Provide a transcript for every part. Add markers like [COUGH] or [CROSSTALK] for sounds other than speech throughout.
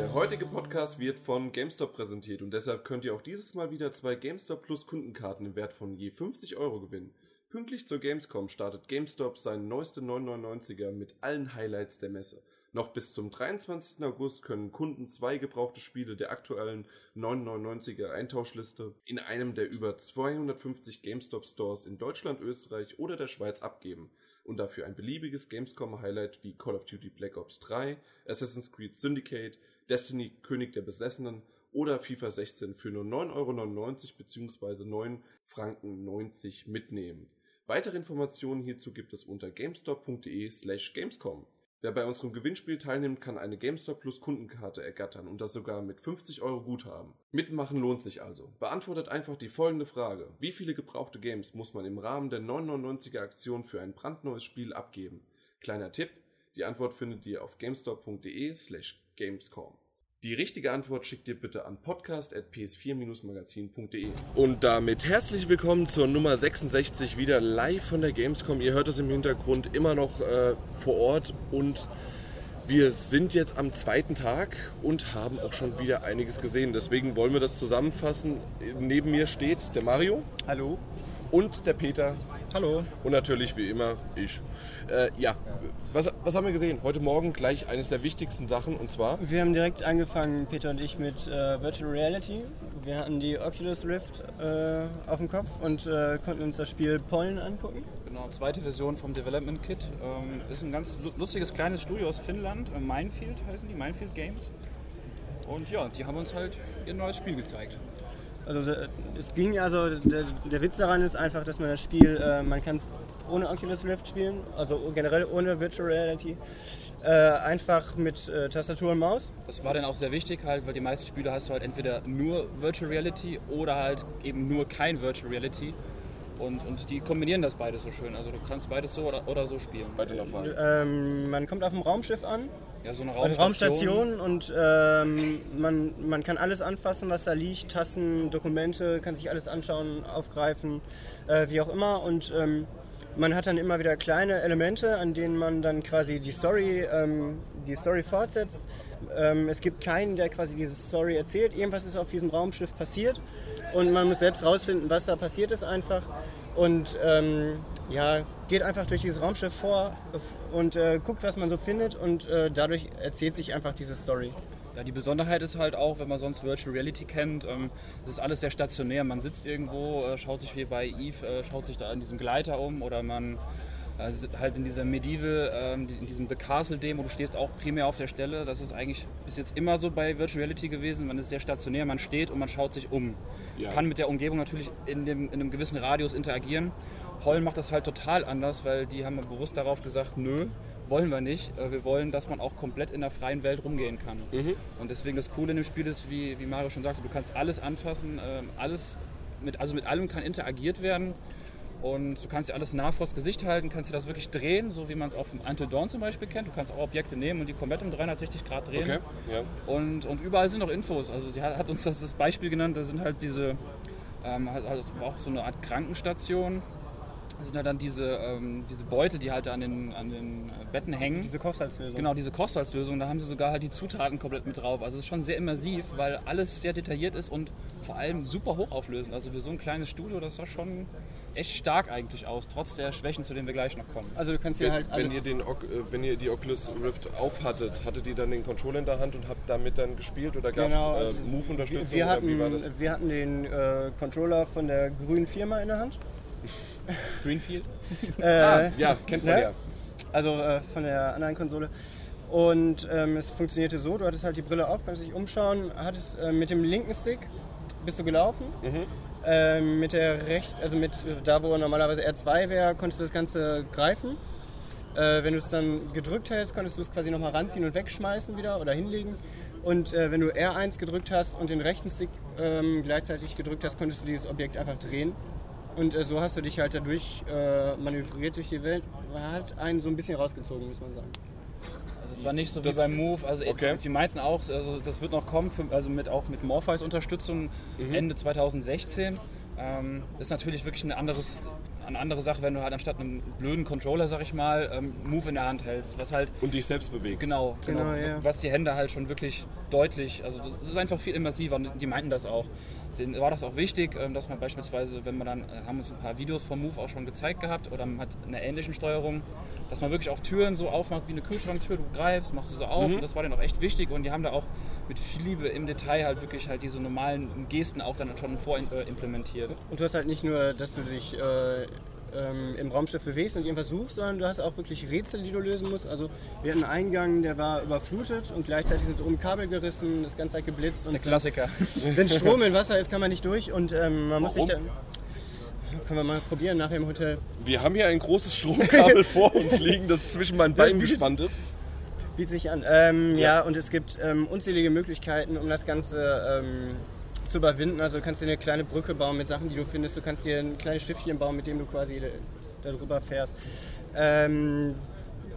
Der heutige Podcast wird von GameStop präsentiert und deshalb könnt ihr auch dieses Mal wieder zwei GameStop Plus Kundenkarten im Wert von je 50 Euro gewinnen. Pünktlich zur Gamescom startet GameStop seinen neueste 999er mit allen Highlights der Messe. Noch bis zum 23. August können Kunden zwei gebrauchte Spiele der aktuellen 999er Eintauschliste in einem der über 250 GameStop Stores in Deutschland, Österreich oder der Schweiz abgeben und dafür ein beliebiges Gamescom-Highlight wie Call of Duty Black Ops 3, Assassin's Creed Syndicate, Destiny König der Besessenen oder FIFA 16 für nur 9,99 Euro bzw. 9 Franken 90 mitnehmen. Weitere Informationen hierzu gibt es unter gamestop.de slash gamescom. Wer bei unserem Gewinnspiel teilnimmt, kann eine GameStop Plus Kundenkarte ergattern und das sogar mit 50 Euro Guthaben. Mitmachen lohnt sich also. Beantwortet einfach die folgende Frage. Wie viele gebrauchte Games muss man im Rahmen der 999er Aktion für ein brandneues Spiel abgeben? Kleiner Tipp, die Antwort findet ihr auf gamestop.de slash gamescom. Die richtige Antwort schickt ihr bitte an podcast.ps4-magazin.de. Und damit herzlich willkommen zur Nummer 66 wieder live von der Gamescom. Ihr hört es im Hintergrund immer noch äh, vor Ort und wir sind jetzt am zweiten Tag und haben auch schon wieder einiges gesehen. Deswegen wollen wir das zusammenfassen. Neben mir steht der Mario. Hallo. Und der Peter. Hallo. Und natürlich wie immer ich. Äh, ja, was, was haben wir gesehen? Heute Morgen gleich eines der wichtigsten Sachen und zwar. Wir haben direkt angefangen, Peter und ich, mit äh, Virtual Reality. Wir hatten die Oculus Rift äh, auf dem Kopf und äh, konnten uns das Spiel Pollen angucken. Genau, zweite Version vom Development Kit. Ähm, ist ein ganz lustiges kleines Studio aus Finnland. Äh, Minefield heißen die, Minefield Games. Und ja, die haben uns halt ihr neues Spiel gezeigt. Also es ging also, der, der, Witz daran ist einfach, dass man das Spiel, äh, man kann es ohne Oculus Rift spielen, also generell ohne Virtual Reality. Äh, einfach mit äh, Tastatur und Maus. Das war dann auch sehr wichtig, halt, weil die meisten Spiele hast du halt entweder nur Virtual Reality oder halt eben nur kein Virtual Reality. Und, und die kombinieren das beides so schön. Also du kannst beides so oder, oder so spielen. Erfahrungen. Ähm, man kommt auf dem Raumschiff an. Ja, so eine Raumstation. Raumstation und ähm, man, man kann alles anfassen, was da liegt. Tassen, Dokumente, kann sich alles anschauen, aufgreifen, äh, wie auch immer. Und ähm, man hat dann immer wieder kleine Elemente, an denen man dann quasi die Story, ähm, die Story fortsetzt. Ähm, es gibt keinen, der quasi diese Story erzählt. Irgendwas ist auf diesem Raumschiff passiert und man muss selbst rausfinden, was da passiert ist einfach. Und ähm, ja, geht einfach durch dieses Raumschiff vor und äh, guckt, was man so findet und äh, dadurch erzählt sich einfach diese Story. Ja, die Besonderheit ist halt auch, wenn man sonst Virtual Reality kennt, ähm, es ist alles sehr stationär. Man sitzt irgendwo, äh, schaut sich wie bei Eve, äh, schaut sich da in diesem Gleiter um oder man also halt in dieser Medieval, ähm, in diesem The Castle Demo, du stehst auch primär auf der Stelle. Das ist eigentlich bis jetzt immer so bei Virtual Reality gewesen. Man ist sehr stationär, man steht und man schaut sich um. Ja. Kann mit der Umgebung natürlich in, dem, in einem gewissen Radius interagieren. Holl macht das halt total anders, weil die haben bewusst darauf gesagt, nö, wollen wir nicht. Äh, wir wollen, dass man auch komplett in der freien Welt rumgehen kann. Mhm. Und deswegen das Coole in dem Spiel ist, wie, wie Mario schon sagte, du kannst alles anfassen, ähm, alles mit, also mit allem kann interagiert werden. Und du kannst dir alles nah vors Gesicht halten, kannst dir das wirklich drehen, so wie man es auch vom Until Dawn zum Beispiel kennt. Du kannst auch Objekte nehmen und die komplett um 360 Grad drehen. Okay, ja. und, und überall sind noch Infos. Also sie hat, uns das, das Beispiel genannt, da sind halt diese, ähm, also auch so eine Art Krankenstation. Das sind halt dann diese, ähm, diese Beutel, die halt an den, an den Betten hängen. Diese Kochsalzlösung. Genau, diese Kochsalzlösung. Da haben sie sogar halt die Zutaten komplett mit drauf. Also es ist schon sehr immersiv, weil alles sehr detailliert ist und vor allem super hochauflösend. Also für so ein kleines Studio, das sah schon echt stark eigentlich aus, trotz der Schwächen, zu denen wir gleich noch kommen. Also du kannst hier halt wenn ihr, den, äh, wenn ihr die Oculus Rift aufhattet, hattet ihr dann den Controller in der Hand und habt damit dann gespielt oder gab es genau, äh, Move-Unterstützung? Wir, hatten, wir hatten den äh, Controller von der grünen Firma in der Hand. [LAUGHS] Greenfield? äh, ah, ja, kennt man ja. ja. Also äh, von der anderen Konsole. Und ähm, es funktionierte so, du hattest halt die Brille auf, kannst dich umschauen, hattest äh, mit dem linken Stick bist du gelaufen. Mhm. Ähm, mit der recht, also mit da wo normalerweise R2 wäre, konntest du das Ganze greifen. Äh, wenn du es dann gedrückt hältst, konntest du es quasi nochmal ranziehen und wegschmeißen wieder oder hinlegen. Und äh, wenn du R1 gedrückt hast und den rechten Stick ähm, gleichzeitig gedrückt hast, konntest du dieses Objekt einfach drehen. Und äh, so hast du dich halt dadurch äh, manövriert durch die Welt. Hat einen so ein bisschen rausgezogen, muss man sagen. Also es war nicht so das, wie beim Move. Also okay. sie meinten auch, also das wird noch kommen, für, also mit, auch mit Morpheus Unterstützung mhm. Ende 2016. Ähm, ist natürlich wirklich ein anderes, eine andere Sache, wenn du halt anstatt einem blöden Controller, sag ich mal, ähm, Move in der Hand hältst, was halt Und dich selbst bewegst. Genau, genau. Genau, ja. Was die Hände halt schon wirklich deutlich, also das ist einfach viel immersiver und die meinten das auch. Denen war das auch wichtig, ähm, dass man beispielsweise, wenn man dann, äh, haben uns ein paar Videos vom Move auch schon gezeigt gehabt oder man hat eine ähnlichen Steuerung, dass man wirklich auch Türen so aufmacht wie eine Kühlschranktür, du greifst, machst sie so auf und das war denen auch echt wichtig und die haben da auch mit viel Liebe im Detail halt wirklich halt diese normalen Gesten auch dann schon vorimplementiert. Und du hast halt nicht nur, dass du dich äh, ähm, im Raumschiff bewegst und irgendwas suchst, sondern du hast auch wirklich Rätsel, die du lösen musst. Also wir hatten einen Eingang, der war überflutet und gleichzeitig sind oben Kabel gerissen, das Ganze hat geblitzt und Der Klassiker. [LAUGHS] wenn Strom in Wasser ist, kann man nicht durch und ähm, man muss sich Warum? dann... Können wir mal probieren nachher im Hotel. Wir haben hier ein großes Stromkabel [LAUGHS] vor uns liegen, das zwischen meinen Beinen bietet- gespannt ist. Bietet sich an. Ähm, Ja. ja. und es gibt ähm, unzählige Möglichkeiten, um das Ganze ähm, zu überwinden. Also du kannst dir eine kleine Brücke bauen mit Sachen, die du findest. Du kannst dir ein kleines Schiffchen bauen, mit dem du quasi da- darüber fährst. Ähm,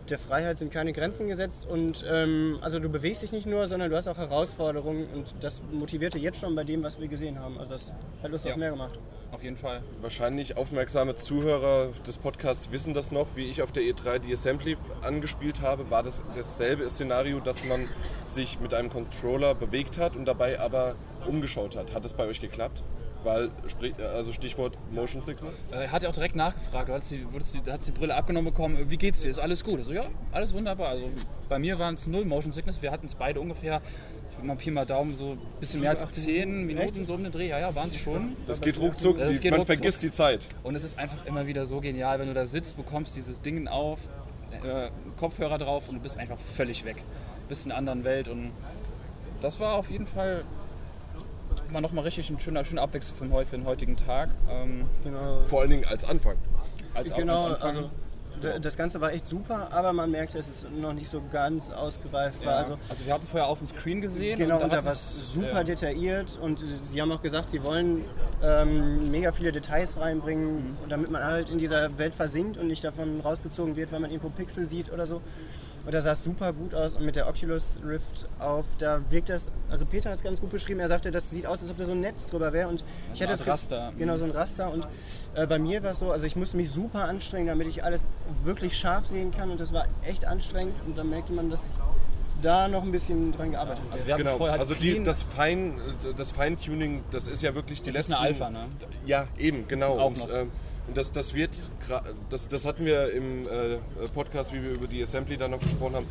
der Freiheit sind keine Grenzen gesetzt und ähm, also du bewegst dich nicht nur, sondern du hast auch Herausforderungen und das motivierte jetzt schon bei dem, was wir gesehen haben. Also das hat Lust Ja. auf mehr gemacht. Auf jeden Fall. Wahrscheinlich aufmerksame Zuhörer des Podcasts wissen das noch, wie ich auf der E3 die Assembly angespielt habe, war das dasselbe Szenario, dass man sich mit einem Controller bewegt hat und dabei aber umgeschaut hat. Hat es bei euch geklappt? Weil, sprich- also Stichwort Motion Sickness. Er hat ja auch direkt nachgefragt, du hast die, wurdest die, Brille abgenommen bekommen, wie geht's dir? Ist alles gut? Ich so, ja, alles wunderbar. Also bei mir waren es null Motion Sickness, wir hatten es beide ungefähr, ich würde mal Pi mal Daumen, so ein bisschen mehr als 10 Minuten so um den Dreh, ja, ja, waren es schon. Das geht ruckzuck, Das geht man ruckzuck. vergisst die Zeit. Und es ist einfach immer wieder so genial, wenn du da sitzt, bekommst dieses Ding auf, äh, Kopfhörer drauf und du bist einfach völlig weg. Bist in einer anderen Welt und das war auf jeden Fall war nochmal richtig ein schöner, schöne Abwechslung für den, für den heutigen Tag. Ähm, Genau. Vor allen Dingen als Anfang. als genau, als Anfang. also das Ganze war echt super, aber man merkte, es ist noch nicht so ganz ausgereift. ja. War. also, Also wir hatten es vorher auf dem Screen gesehen. Genau, und da hat's war es, super ja. detailliert und sie haben auch gesagt, sie wollen ähm, mega viele Details Mhm. reinbringen, damit man halt in dieser Welt versinkt und nicht davon rausgezogen wird, weil man irgendwo Pixel sieht oder so. Und da sah es super gut aus und mit der Oculus Rift auf, da wirkt das, also Peter hat es ganz gut beschrieben, er sagte, das sieht aus, als ob da so ein Netz drüber wäre und ich eine hatte Art das Raster. Genau, so ein Raster und äh, bei mir war es so, also ich musste mich super anstrengen, damit ich alles wirklich scharf sehen kann und das war echt anstrengend und dann merkte man, dass da noch ein bisschen dran gearbeitet wird. Also wir haben Genau, vorher halt also die, das, Fein, das Feintuning, das ist ja wirklich die das ist letzten... eine Alpha, ne? Ja, eben, genau. Auch und noch. ähm, das, das wird, das, das hatten wir im äh, Podcast, wie wir über die Assembly dann noch gesprochen haben.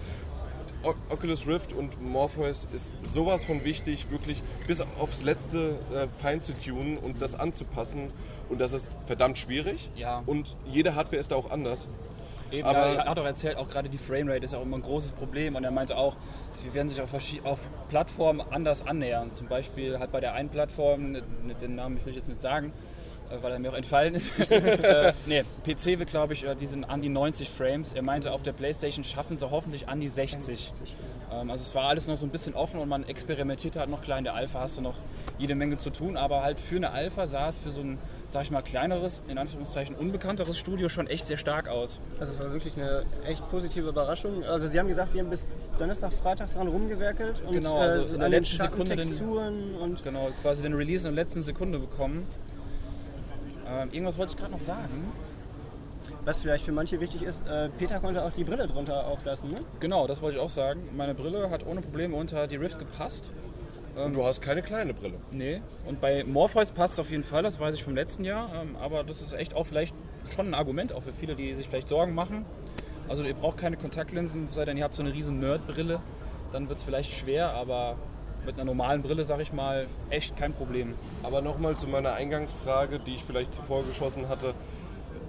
O Oculus Rift und Morpheus ist sowas von wichtig, wirklich bis aufs Letzte äh, fein zu tunen und das anzupassen. Und das ist verdammt schwierig. Ja. Und jede Hardware ist da auch anders. Eben, Aber- ja, er hat auch erzählt, auch gerade die Framerate ist auch immer ein großes Problem und er meinte auch, sie werden sich auf, auf Plattformen anders annähern. Zum Beispiel halt bei der einen Plattform, ne- ne- den Namen will ich jetzt nicht sagen, weil er mir auch entfallen ist. [LAUGHS] äh, nee, PC wird glaube ich, äh, die sind an die 90 Frames. Er meinte, auf der Playstation schaffen sie hoffentlich an die 60. Ähm, also es war alles noch so ein bisschen offen und man experimentiert halt noch klar. In der Alpha hast du noch jede Menge zu tun, aber halt für eine Alpha sah es für so ein, sag ich mal, kleineres, in Anführungszeichen unbekannteres Studio schon echt sehr stark aus. Also es war wirklich eine echt positive Überraschung. Also sie haben gesagt, sie haben bis Donnerstag, Freitag dran rumgewerkelt und Genau, also äh, in der letzten Sekunde den- und Genau, quasi den Release in der letzten Sekunde bekommen. Ähm, irgendwas wollte ich gerade noch sagen. was vielleicht für manche wichtig ist, äh, Peter konnte auch die Brille drunter auflassen, ne? Genau, das wollte ich auch sagen. Meine Brille hat ohne Probleme unter die Rift gepasst. Und du hast keine kleine Brille. Nee. Und bei Morpheus passt es auf jeden Fall, das weiß ich vom letzten Jahr. Ähm, aber das ist echt auch vielleicht schon ein Argument auch für viele, die sich vielleicht Sorgen machen. Also ihr braucht keine Kontaktlinsen, sei denn ihr habt so eine riesen Nerd-Brille, dann wird es vielleicht schwer, aber mit einer normalen Brille, sag ich mal, echt kein Problem. Aber nochmal zu meiner Eingangsfrage, die ich vielleicht zuvor geschossen hatte.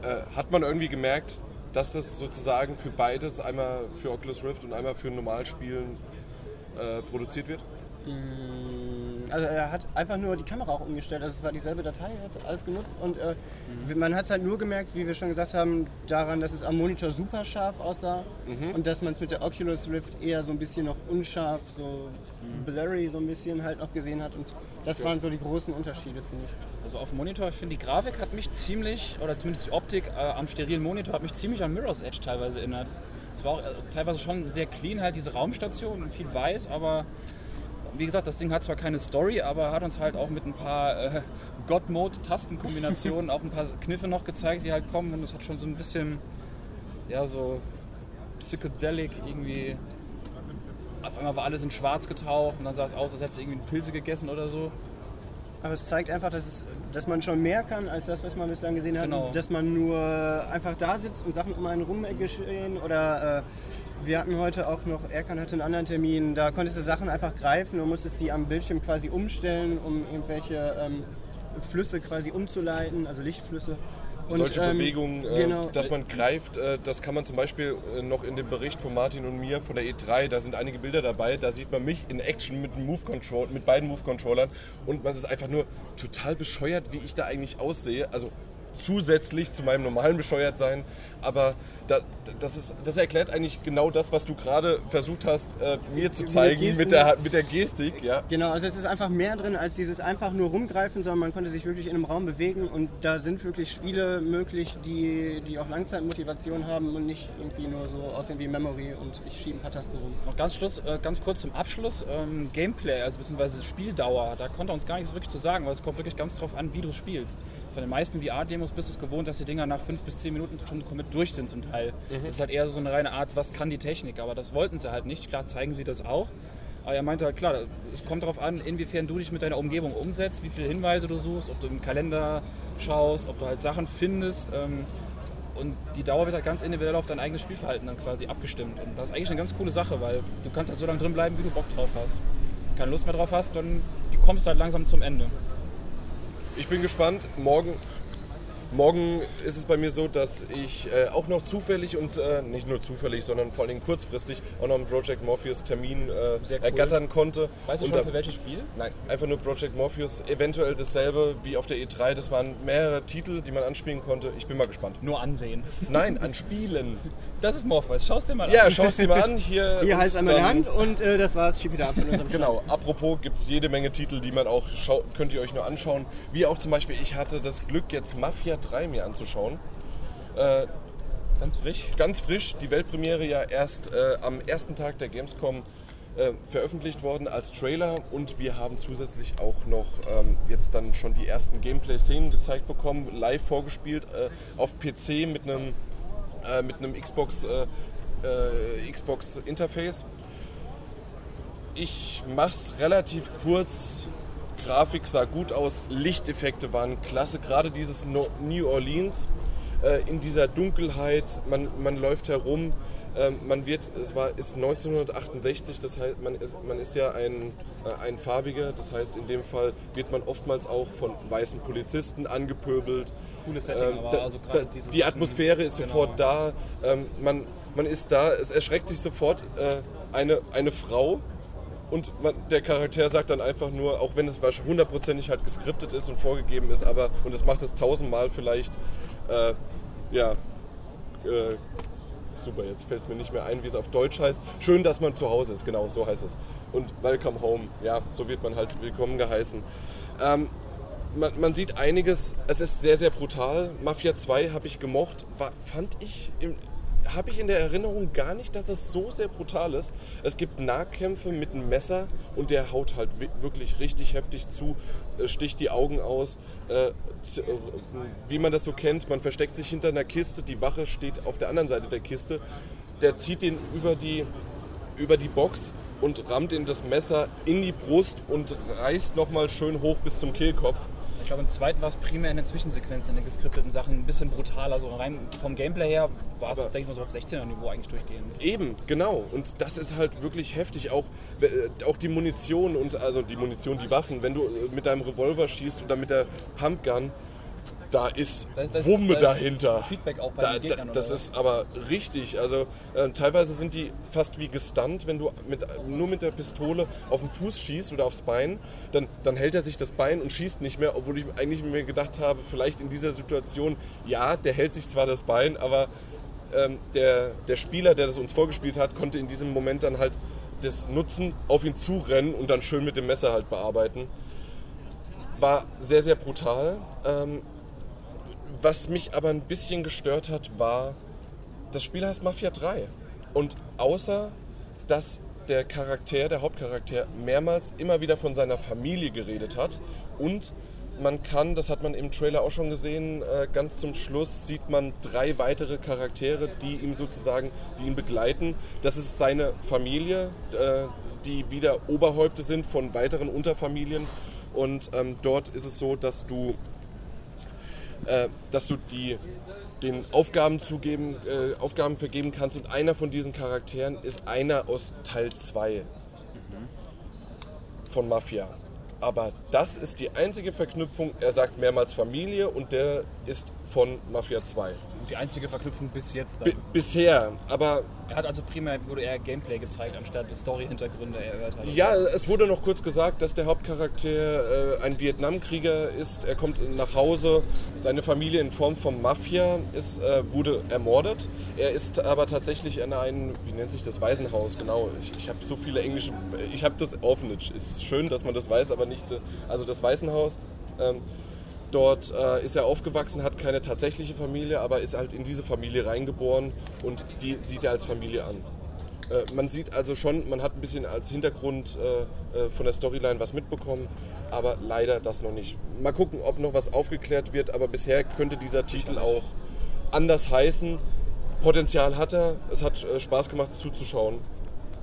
Äh, hat man irgendwie gemerkt, dass das sozusagen für beides, einmal für Oculus Rift und einmal für Normalspielen äh, produziert wird? Also er hat einfach nur die Kamera auch umgestellt. Also es war dieselbe Datei, er hat alles genutzt und äh, Mhm. man hat es halt nur gemerkt, wie wir schon gesagt haben, daran, dass es am Monitor super scharf aussah Mhm. und dass man es mit der Oculus Rift eher so ein bisschen noch unscharf, so Mhm. blurry so ein bisschen halt noch gesehen hat und das waren so die großen Unterschiede, finde ich. Also auf dem Monitor, ich finde die Grafik hat mich ziemlich, oder zumindest die Optik äh, am sterilen Monitor hat mich ziemlich an Mirror's Edge teilweise erinnert. Es war auch äh, teilweise schon sehr clean, halt diese Raumstation und viel weiß, aber wie gesagt, das Ding hat zwar keine Story, aber hat uns halt auch mit ein paar äh, God-Mode-Tastenkombinationen auch ein paar Kniffe noch gezeigt, die halt kommen und es hat schon so ein bisschen, ja, so psychedelic irgendwie. Auf einmal war alles in schwarz getaucht und dann sah es aus, als hätte es irgendwie Pilze gegessen oder so. Aber es zeigt einfach, dass, es, dass man schon mehr kann als das, was man bislang gesehen hat. Genau. Dass man nur einfach da sitzt und Sachen um einen rum geschehen. Oder äh, wir hatten heute auch noch, Erkan hatte einen anderen Termin, da konntest du Sachen einfach greifen und musstest die am Bildschirm quasi umstellen, um irgendwelche ähm, Flüsse quasi umzuleiten, also Lichtflüsse. Und, Solche ähm, Bewegungen, äh, genau. dass man greift, äh, das kann man zum Beispiel äh, noch in dem Bericht von Martin und mir von der E3, da sind einige Bilder dabei, da sieht man mich in Action mit, Move -Control, mit beiden Move-Controllern und man ist einfach nur total bescheuert, wie ich da eigentlich aussehe. Also zusätzlich zu meinem normalen Bescheuertsein, aber da, das, ist, das erklärt eigentlich genau das, was du gerade versucht hast, äh, mir zu zeigen mit der, mit der Gestik. Ja. Genau, also es ist einfach mehr drin als dieses einfach nur rumgreifen, sondern man konnte sich wirklich in einem Raum bewegen und da sind wirklich Spiele möglich, die, die auch Langzeitmotivation haben und nicht irgendwie nur so aussehen wie Memory und ich schiebe ein paar Tasten rum. Noch ganz, Schluss, äh, ganz kurz zum Abschluss. Ähm, Gameplay, also beziehungsweise Spieldauer, da konnte er uns gar nichts wirklich zu sagen, weil es kommt wirklich ganz drauf an, wie du spielst. Von den meisten VR-Demos bist du es gewohnt, dass die Dinger nach 5 bis 10 Minuten schon komplett durch sind zum Teil. Das ist halt eher so eine reine Art, was kann die Technik, aber das wollten sie halt nicht. Klar zeigen sie das auch. Aber er meinte halt, klar, es kommt darauf an, inwiefern du dich mit deiner Umgebung umsetzt, wie viele Hinweise du suchst, ob du im Kalender schaust, ob du halt Sachen findest. Ähm, und die Dauer wird halt ganz individuell auf dein eigenes Spielverhalten dann quasi abgestimmt. Und das ist eigentlich eine ganz coole Sache, weil du kannst halt so lange drin bleiben, wie du Bock drauf hast. Keine Lust mehr drauf hast, dann kommst du halt langsam zum Ende. Ich bin gespannt. Morgen, morgen ist es bei mir so, dass ich äh, auch noch zufällig und äh, nicht nur zufällig, sondern vor allen Dingen kurzfristig auch noch einen Project Morpheus Termin äh, cool. ergattern konnte. Weißt du Und schon da- für welches Spiel? Nein, einfach nur Project Morpheus. Eventuell dasselbe wie auf der E3. Das waren mehrere Titel, die man anspielen konnte. Ich bin mal gespannt. Nur ansehen. Nein, [LAUGHS] an Spielen. Das ist Morpheus, schau's dir mal Ja, an. schau es dir mal an. Hier, [LAUGHS] Hier und heißt einmal die dann- Hand und äh, das war's, schieb wieder ab von unserem Genau, apropos gibt es jede Menge Titel, die man auch, schau könnt ihr euch nur anschauen. Wie auch zum Beispiel, ich hatte das Glück, jetzt Mafia 3 mir anzuschauen. Äh, Ganz frisch. ganz frisch, die Weltpremiere ja erst äh, am ersten Tag der Gamescom äh, veröffentlicht worden als Trailer und wir haben zusätzlich auch noch ähm, jetzt dann schon die ersten Gameplay-Szenen gezeigt bekommen, live vorgespielt äh, auf PC mit einem äh, mit einem Xbox äh, äh, Xbox Interface. Ich mach's relativ kurz. Grafik sah gut aus, Lichteffekte waren klasse, gerade dieses No- New Orleans äh, in dieser Dunkelheit, man, man läuft herum, ähm, man wird, es war, ist 1968, das heißt, man ist, man ist ja ein, äh, ein Farbiger, das heißt, in dem Fall wird man oftmals auch von weißen Polizisten angepöbelt. Cooles Setting, Ähm, aber da, also da, dieses- die Atmosphäre ist Genau. sofort da, ähm, man, man ist da, es erschreckt sich sofort äh, eine, eine Frau und man, der Charakter sagt dann einfach nur, auch wenn es hundertprozentig halt geskriptet ist und vorgegeben ist, aber und es macht es tausendmal vielleicht, äh, ja, äh, super, jetzt fällt es mir nicht mehr ein, wie es auf Deutsch heißt. Schön, dass man zu Hause ist, genau, so heißt es. Und Welcome Home, ja, so wird man halt willkommen geheißen. Ähm, man, man sieht einiges, es ist sehr, sehr brutal. Mafia 2 habe ich gemocht, war, fand ich, im- habe ich in der Erinnerung gar nicht, dass es so sehr brutal ist. Es gibt Nahkämpfe mit einem Messer und der haut halt wi- wirklich richtig heftig zu, äh, sticht die Augen aus. Äh, äh, wie man das so kennt, man versteckt sich hinter einer Kiste, die Wache steht auf der anderen Seite der Kiste. Der zieht den über die, über die Box und rammt ihm das Messer in die Brust und reißt nochmal schön hoch bis zum Kehlkopf. Ich glaube, im zweiten war es primär in den Zwischensequenzen, in den geskripteten Sachen ein bisschen brutaler. So rein vom Gameplay her war es, denke ich mal, so auf 16er-Niveau eigentlich durchgehend. Eben, genau. Und das ist halt wirklich heftig. Auch, äh, auch die Munition und also die Munition, die Waffen, wenn du äh, mit deinem Revolver schießt oder mit der Pumpgun, da ist Da ist- da ist- Wumme da ist dahinter. Feedback auch bei Da, den Gegnern, das ist aber richtig. Also äh, teilweise sind die fast wie gestunt, wenn du mit, nur mit der Pistole auf den Fuß schießt oder aufs Bein, dann, dann hält er sich das Bein und schießt nicht mehr, obwohl ich eigentlich mir gedacht habe, vielleicht in dieser Situation, ja, der hält sich zwar das Bein, aber ähm, der, der Spieler, der das uns vorgespielt hat, konnte in diesem Moment dann halt das nutzen, auf ihn zurennen und dann schön mit dem Messer halt bearbeiten. War sehr, sehr brutal. Ähm, was mich aber ein bisschen gestört hat, war, das Spiel heißt Mafia 3. Und außer, dass der Charakter, der Hauptcharakter, mehrmals immer wieder von seiner Familie geredet hat und man kann, das hat man im Trailer auch schon gesehen, äh, ganz zum Schluss sieht man drei weitere Charaktere, die ihm sozusagen, die ihn begleiten. Das ist seine Familie, äh, die wieder Oberhäupte sind von weiteren Unterfamilien. Und ähm, dort ist es so, dass du, äh, dass du die, den Aufgaben zugeben, äh, Aufgaben vergeben kannst. Und einer von diesen Charakteren ist einer aus Teil 2 von Mafia. Aber das ist die einzige Verknüpfung. Er sagt mehrmals Familie und der ist von Mafia 2. Die einzige Verknüpfung bis jetzt. B bisher, aber. Er hat also primär wurde eher Gameplay gezeigt, anstatt Story-Hintergründe erhört hat. Ja, es wurde noch kurz gesagt, dass der Hauptcharakter äh, ein Vietnamkrieger ist. Er kommt nach Hause, seine Familie in Form von Mafia ist, äh, wurde ermordet. Er ist aber tatsächlich in ein, wie nennt sich das, Waisenhaus, genau. Ich, ich habe so viele englische, ich habe das Orphanage. Ist schön, dass man das weiß, aber nicht, äh, also das Waisenhaus. Ähm, Dort äh, ist er aufgewachsen, hat keine tatsächliche Familie, aber ist halt in diese Familie reingeboren und die sieht er als Familie an. Äh, man sieht also schon, man hat ein bisschen als Hintergrund äh, äh, von der Storyline was mitbekommen, aber leider das noch nicht. Mal gucken, ob noch was aufgeklärt wird, aber bisher könnte dieser Titel auch anders heißen. Potenzial hat er, es hat äh, Spaß gemacht zuzuschauen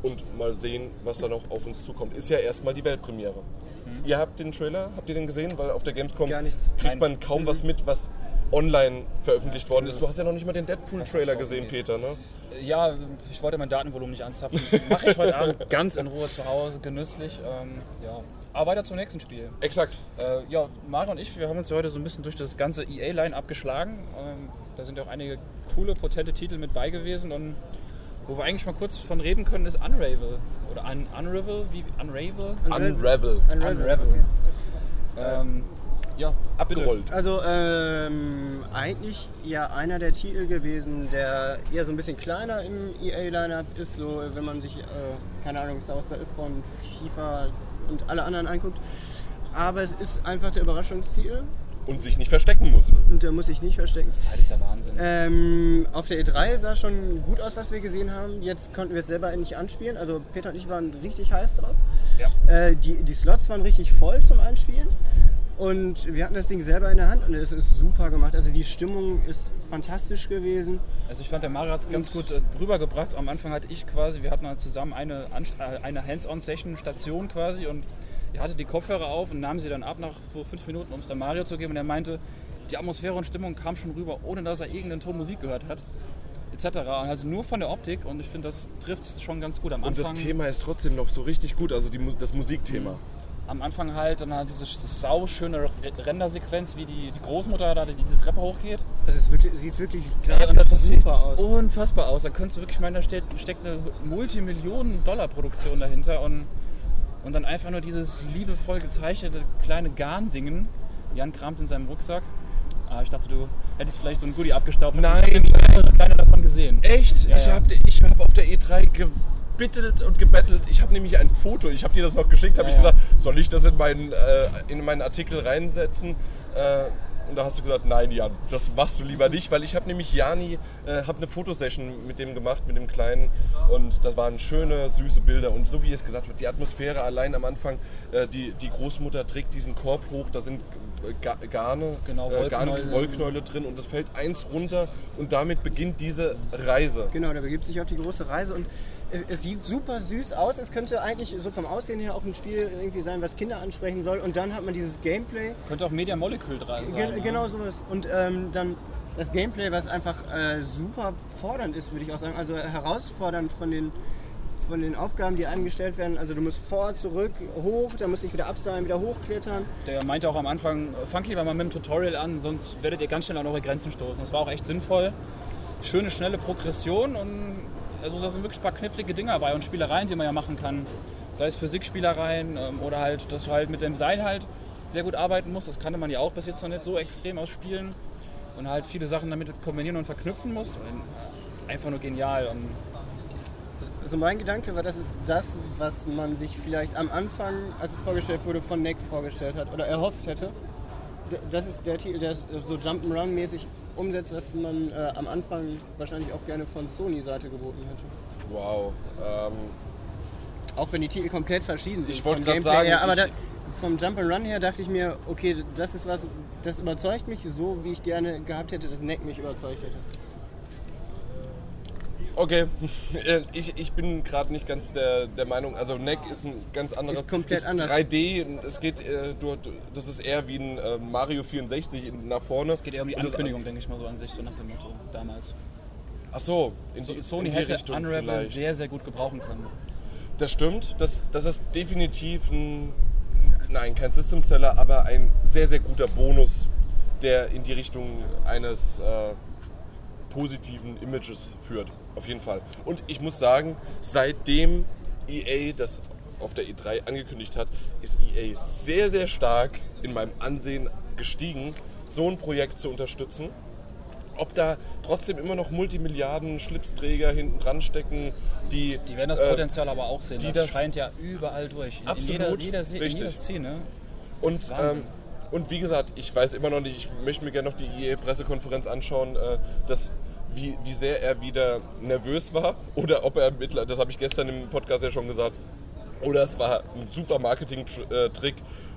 und mal sehen, was da noch auf uns zukommt. Ist ja erstmal die Weltpremiere. Mhm. Ihr habt den Trailer, habt ihr den gesehen? Weil auf der Gamescom kriegt man kaum mhm. was mit, was online veröffentlicht worden ist. Du hast ja noch nicht mal den Deadpool-Trailer gesehen, Peter, ne? Ja, ich wollte mein Datenvolumen nicht anzapfen. Mache ich heute Abend ganz in Ruhe zu Hause, genüsslich. Ähm, ja. Aber weiter zum nächsten Spiel. Exakt. Äh, ja, Mario und ich, wir haben uns heute so ein bisschen durch das ganze EA-Line abgeschlagen. Ähm, da sind auch einige coole, potente Titel mit bei gewesen und wo wir eigentlich mal kurz von reden können, ist Unravel. Oder Un Unravel? Wie? Unravel? Unravel. Unravel. Unravel. Okay. Ähm, ja, abgerollt. Bitte. Also ähm, eigentlich ja einer der Titel gewesen, der eher so ein bisschen kleiner im EA-Lineup ist, so wenn man sich, äh, keine Ahnung, Star Wars Battlefront, FIFA und alle anderen anguckt. Aber es ist einfach der Überraschungstitel und sich nicht verstecken muss. Und der muss sich nicht verstecken. Das Teil ist der Wahnsinn. Ähm, auf der E3 sah schon gut aus, was wir gesehen haben. Jetzt konnten wir es selber endlich anspielen. Also Peter und ich waren richtig heiß drauf. Ja. Äh, die, die Slots waren richtig voll zum Anspielen. Und wir hatten das Ding selber in der Hand und es ist super gemacht. Also die Stimmung ist fantastisch gewesen. Also ich fand, der Mario hat es ganz gut äh, rübergebracht. Am Anfang hatte ich quasi, wir hatten halt zusammen eine, äh, eine Hands-on-Session-Station quasi und hatte die Kopfhörer auf und nahm sie dann ab nach so fünf Minuten, um es dann Mario zu geben. Und er meinte, die Atmosphäre und Stimmung kam schon rüber, ohne dass er irgendeinen Ton Musik gehört hat. Etc. Also nur von der Optik und ich finde, das trifft es schon ganz gut am Anfang. Und das Thema ist trotzdem noch so richtig gut, also die, das Musikthema. Mhm. Am Anfang halt dann halt diese sauschöne Rendersequenz, wie die, die Großmutter da die diese Treppe hochgeht. Also es wirklich, sieht wirklich ja, und das sieht aus. unfassbar aus. Da könntest du wirklich meinen, da steht, steckt eine Multimillionen-Dollar-Produktion dahinter und und dann einfach nur dieses liebevoll gezeichnete kleine Garndingen. Jan kramt in seinem Rucksack. Ah, ich dachte, du hättest vielleicht so ein Goodie abgestaubt. Nein, ich habe kleine, davon gesehen. Echt? Ja, ich ja. habe ich hab auf der E3 gebittelt und gebettelt. Ich habe nämlich ein Foto, ich habe dir das noch geschickt, habe ja, ich gesagt, soll ich das in meinen, äh, in meinen Artikel reinsetzen? Äh, und da hast du gesagt, nein, Jan, das machst du lieber nicht, weil ich habe nämlich Jani, äh, habe eine Fotosession mit dem gemacht, mit dem Kleinen. Und das waren schöne, süße Bilder. Und so wie es gesagt wird, die Atmosphäre allein am Anfang, die, die Großmutter trägt diesen Korb hoch, da sind äh, Garne, genau, äh, Garne, Wollknäule drin und es fällt eins runter und damit beginnt diese Reise. Genau, da begibt sich auf die große Reise und es, es, sieht super süß aus. Es könnte eigentlich so vom Aussehen her auch ein Spiel irgendwie sein, was Kinder ansprechen soll. Und dann hat man dieses Gameplay. Könnte auch Media Molecule dran sein. Ge genau sowas. Und ähm, dann das Gameplay, was einfach äh, super fordernd ist, würde ich auch sagen. Also herausfordernd von den, von den Aufgaben, die einem gestellt werden. Also du musst vor, zurück, hoch, dann musst du dich wieder abseilen, wieder hochklettern. Der meinte auch am Anfang, fangt lieber mal mit dem Tutorial an, sonst werdet ihr ganz schnell an eure Grenzen stoßen. Das war auch echt sinnvoll. Schöne, schnelle Progression und also da sind wirklich ein paar knifflige Dinger dabei und Spielereien, die man ja machen kann. Sei es Physikspielereien ähm, oder halt, dass du halt mit dem Seil halt sehr gut arbeiten musst. Das kannte man ja auch bis jetzt noch nicht so extrem ausspielen. Und halt viele Sachen damit kombinieren und verknüpfen musst. Einfach nur genial. Und also mein Gedanke war, das ist das, was man sich vielleicht am Anfang, als es vorgestellt wurde, von Neck vorgestellt hat oder erhofft hätte. Das ist der Titel, der so Jump'n'Run-mäßig umsetzt, was man äh, am Anfang wahrscheinlich auch gerne von Sony-Seite geboten hätte. Wow. Ähm, Auch wenn die Titel komplett verschieden sind. Ich wollte gerade sagen, her, aber da, vom Jump'n'Run her dachte ich mir, okay, das ist was, das überzeugt mich so, wie ich gerne gehabt hätte, dass Neck mich überzeugt hätte. Okay, [LAUGHS] Äh, ich, ich bin gerade nicht ganz der, der Meinung, also Neck ist ein ganz anderes. Ist komplett ist anders. 3D, es geht, äh, du, das ist eher wie ein äh, Mario 64 in- nach vorne. Es geht eher um die Und Ankündigung, denke ich mal so an sich, so nach dem Motto damals. Ach so, in So, die, Sony in die hätte Richtung Unravel vielleicht. sehr, sehr gut gebrauchen können. Das stimmt, das, das ist definitiv ein, nein, kein System Seller, aber ein sehr, sehr guter Bonus, der in die Richtung eines äh, positiven Images führt. Auf jeden Fall. Und ich muss sagen, seitdem EA das auf der E3 angekündigt hat, ist EA sehr, sehr stark in meinem Ansehen gestiegen, so ein Projekt zu unterstützen. Ob da trotzdem immer noch Multimilliarden Schlipsträger hinten dran stecken, die. Die werden das äh, Potenzial aber auch sehen. die Das, das- scheint ja überall durch. In, Absolut, in jeder, jeder, Se- in richtig. jeder Szene. Das Und, ähm, und wie gesagt, ich weiß immer noch nicht, ich möchte mir gerne noch die EA-Pressekonferenz anschauen, äh, dass, wie, wie sehr er wieder nervös war oder ob er mittler, das habe ich gestern im Podcast ja schon gesagt, oder es war ein super Marketing-Trick